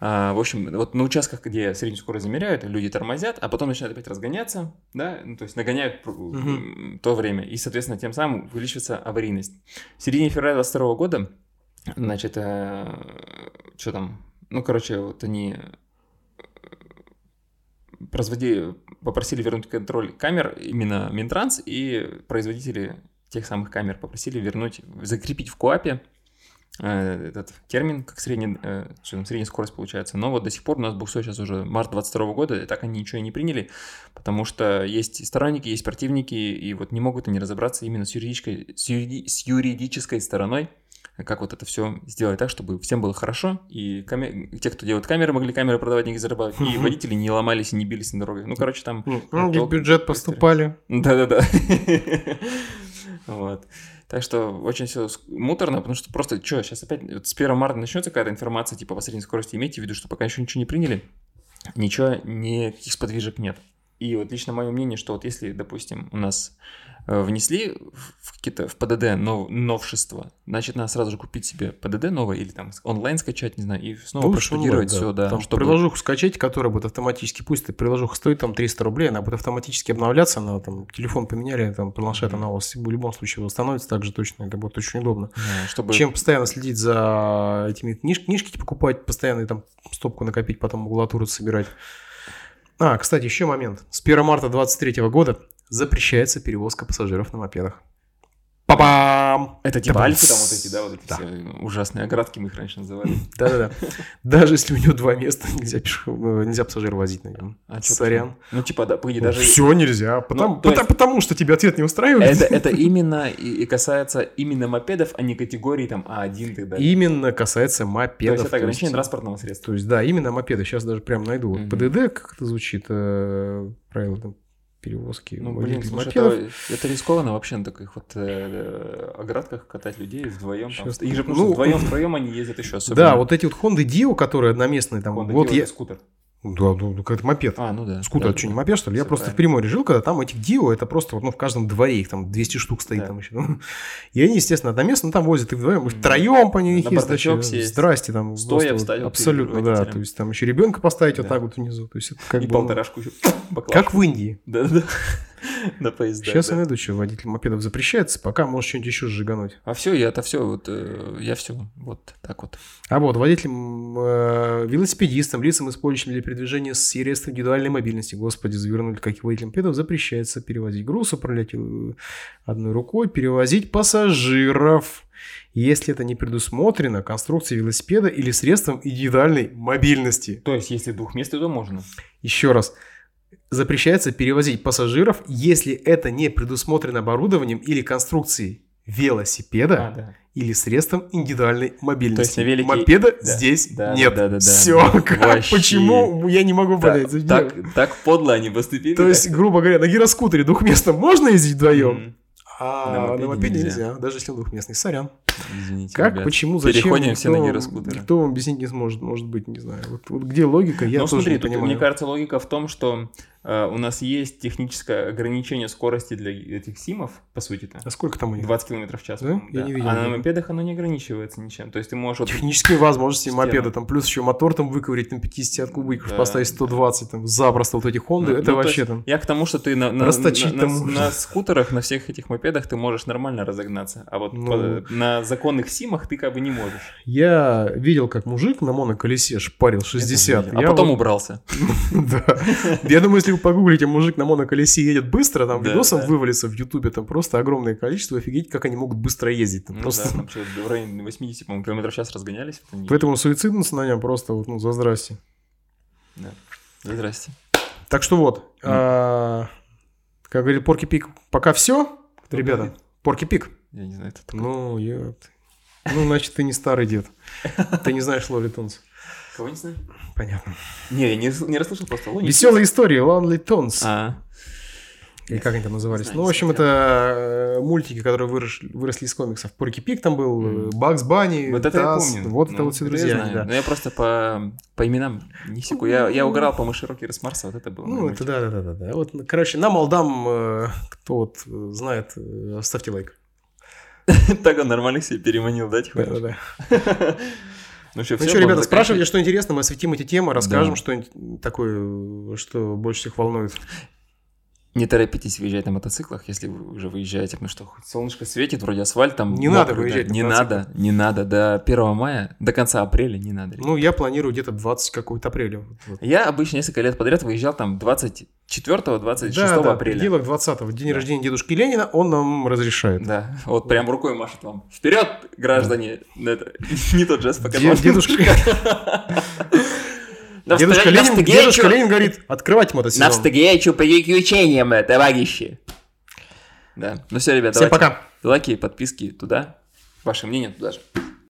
а, в общем, вот на участках, где среднюю скорость замеряют, люди тормозят, а потом начинают опять разгоняться, да, ну, то есть нагоняют м, то время, и, соответственно, тем самым увеличивается аварийность. В середине февраля 2022 года, значит, что там, ну, короче, вот они э, производили, попросили вернуть контроль камер именно Минтранс, и производители тех самых камер попросили вернуть, закрепить в КОАПе э, этот термин, как средний, э, что там, средняя скорость получается. Но вот до сих пор у нас буксует сейчас уже март 22 года, и так они ничего и не приняли, потому что есть сторонники, есть противники, и вот не могут они разобраться именно с юридической, с, юриди- с юридической стороной, как вот это все сделать так, чтобы всем было хорошо, и каме- те, кто делает камеры, могли камеры продавать, деньги зарабатывать, и водители не ломались и не бились на дорогах. Ну, короче, там... Ну, Ну, в толк- бюджет поступали. Да-да-да. Вот. Так что очень все муторно, потому что просто, что, сейчас опять вот с 1 марта начнется какая-то информация, типа, по средней скорости, имейте в виду, что пока еще ничего не приняли, ничего, никаких сподвижек нет. И вот лично мое мнение, что вот если, допустим, у нас внесли в какие-то в ПДД нов- новшества, значит, надо сразу же купить себе ПДД новое или там онлайн скачать, не знаю, и снова Лучше проштудировать все, да, Там чтобы... приложуху скачать, которая будет автоматически, пусть эта приложуха стоит там 300 рублей, она будет автоматически обновляться, она там телефон поменяли, там планшет, она у вас в любом случае восстановится так же точно, это будет очень удобно. Да, чтобы... Чем постоянно следить за этими книж- книжки покупать, постоянно там стопку накопить, потом макулатуру собирать. А, кстати, еще момент. С 1 марта 2023 года запрещается перевозка пассажиров на мопедах. Па-бам! Это типа альфы там вот эти, да, вот эти Да. все ужасные оградки мы их раньше называли. Да-да-да. Даже если у него два места, нельзя, пешеход- нельзя пассажира возить на нем. А Сорян. Ну, типа, да, погоди, даже... Все нельзя. Потому, Ну, то потому, есть- потому что тебе ответ не устраивает. Это, это именно и, и касается именно мопедов, а не категории там А1 и так далее. Именно касается То мопедов. есть это то есть- ограничение транспортного средства. То есть, да, именно мопеды. Сейчас даже прям найду. Вот. ПДД, как это звучит, э, правила там, перевозки Ну, блин, слушай, мопедов. это, это рискованно вообще на таких вот э, э, оградках катать людей вдвоем. Там. Их же, ну, вдвоем, втроем они ездят еще особенно. Да, вот эти вот Honda Dio, которые одноместные, там, Honda вот Dio я... скутер. Да, ну, ну, это мопед. А, ну да. Скутер, да, это что, да. не мопед, что ли? Я просто в правильно. Приморье жил, когда там этих Дио, это просто вот, ну, в каждом дворе их там 200 штук стоит Да. там еще. ну. И они, естественно, одноместно ну, там возят и вдвоем, Мгм. втроем по вообще. сесть. Здрасте, там. Стоя вот встать вот Абсолютно, да. То есть там еще ребенка поставить вот Да. так вот внизу. То есть это как И бы... ну, полторашку еще. Как в Индии. Да-да-да. На поезда. Сейчас да. я найду, что водитель мопедов запрещается, пока можешь что-нибудь еще сжигануть. А все, я это все, вот э, я все, вот так вот. А вот водителям, э, велосипедистам, лицам, использующим для передвижения средств индивидуальной мобильности, господи, завернули, как и водителям мопедов, запрещается перевозить груз, управлять э, одной рукой, перевозить пассажиров, если это не предусмотрено конструкцией велосипеда или средством индивидуальной мобильности. То есть, если двухместный, то можно. Еще раз. Запрещается перевозить пассажиров, если это не предусмотрено оборудованием или конструкцией велосипеда А, да. или средством индивидуальной мобильности. То есть на велике- Мопеда Да, здесь да, нет. да, да, да, Все. да. Вообще. Почему я не могу понять? так, так подло они поступили. То есть, грубо говоря, на гироскутере двухместном можно ездить вдвоем, М, а На на мопеде мопеде нельзя. нельзя. даже если он двухместный. Сорян. Извините, Как, ребят. почему, зачем? Переходим все на гироскутеры. Никто вам объяснить не сможет, может быть, не знаю. Вот, вот где логика, я ну, тоже смотри, не тут, понимаю. мне кажется, логика в том, что у нас есть техническое ограничение скорости для этих симов, по сути-то. А сколько там у них? 20 км в час. Да? Я не видел. А на мопедах оно не ограничивается ничем. То есть ты можешь... вот- Технические возможности Система. мопеда, там плюс еще мотор там выковырить на 50 от кубиков, Да, поставить 120, там запросто вот эти Хонды, Ну, это ну, вообще там. Я к тому, что ты на, на, Расточить на- на- на скутерах, на всех этих мопедах ты можешь нормально разогнаться, а вот Ну. по- на законных симах ты как бы не можешь. Я видел, как мужик на моноколесе шпарил 60. А потом вот- убрался. Да. Я думаю, если вы погуглите, мужик на моноколесе едет быстро, там Да, да. вывалится в Ютубе, там просто огромное количество, офигеть, как они могут быстро ездить. Там Ну просто... да, там что, в районе 80, по-моему, километров в час разгонялись. Поэтому суициднуться на нем просто вот, ну, за здрасте. Да. Здрасте. Так что вот, а, как говорит Порки Пик, пока все, Кто ребята. говорит? Порки Пик. Я не знаю, это такое. Ну, я... Ну, значит, ты не старый дед. Ты не знаешь Лоли Тонс. Кого не знаю? Понятно. Не, я не, не расслышал просто. Лони. Веселые истории Лонли Тонс. А, Или как они там назывались? знаю, ну, в общем, это э, мультики, которые выросли, выросли из комиксов. Порки Пик там был, э, Бакс Банни, вот это Таз, я помню. Вот Ну, это вот все друзья. знаю. да. Но я просто по, по именам не секу. Я, я угорал по мыши Рокера с Марса, вот это было. Ну, это да, да, да, да, да. Вот, короче, нам молдам, э, кто вот знает, э, ставьте лайк. Так он нормально себе переманил, да, Да, тихонечко? да, да. Ну что, Ну что, ребята, спрашивайте, что интересно, мы осветим эти темы, расскажем Да. что-нибудь такое, что больше всех волнует. Не торопитесь выезжать на мотоциклах, если вы уже выезжаете, потому что хоть солнышко светит, вроде асфальт там Не надо да. выезжать на Не надо, не надо. До 1 мая, до конца апреля не надо. Ну, я планирую где-то 20 какого-то апреля. Вот. Я обычно несколько лет подряд выезжал там 24-26 Да, да, апреля. пределах 20-го, день Да. рождения дедушки Ленина, он нам разрешает. Да, вот прям рукой машет вам. Вперед, граждане! Это не тот жест, пока Де- дедушка, дедушка, Ленин, дедушка Ленин говорит, открывать мотосезон. Навстречу приключениям, товарищи! Да, ну все, ребята, Всем давайте. пока. Лайки, подписки туда. Ваше мнение туда же.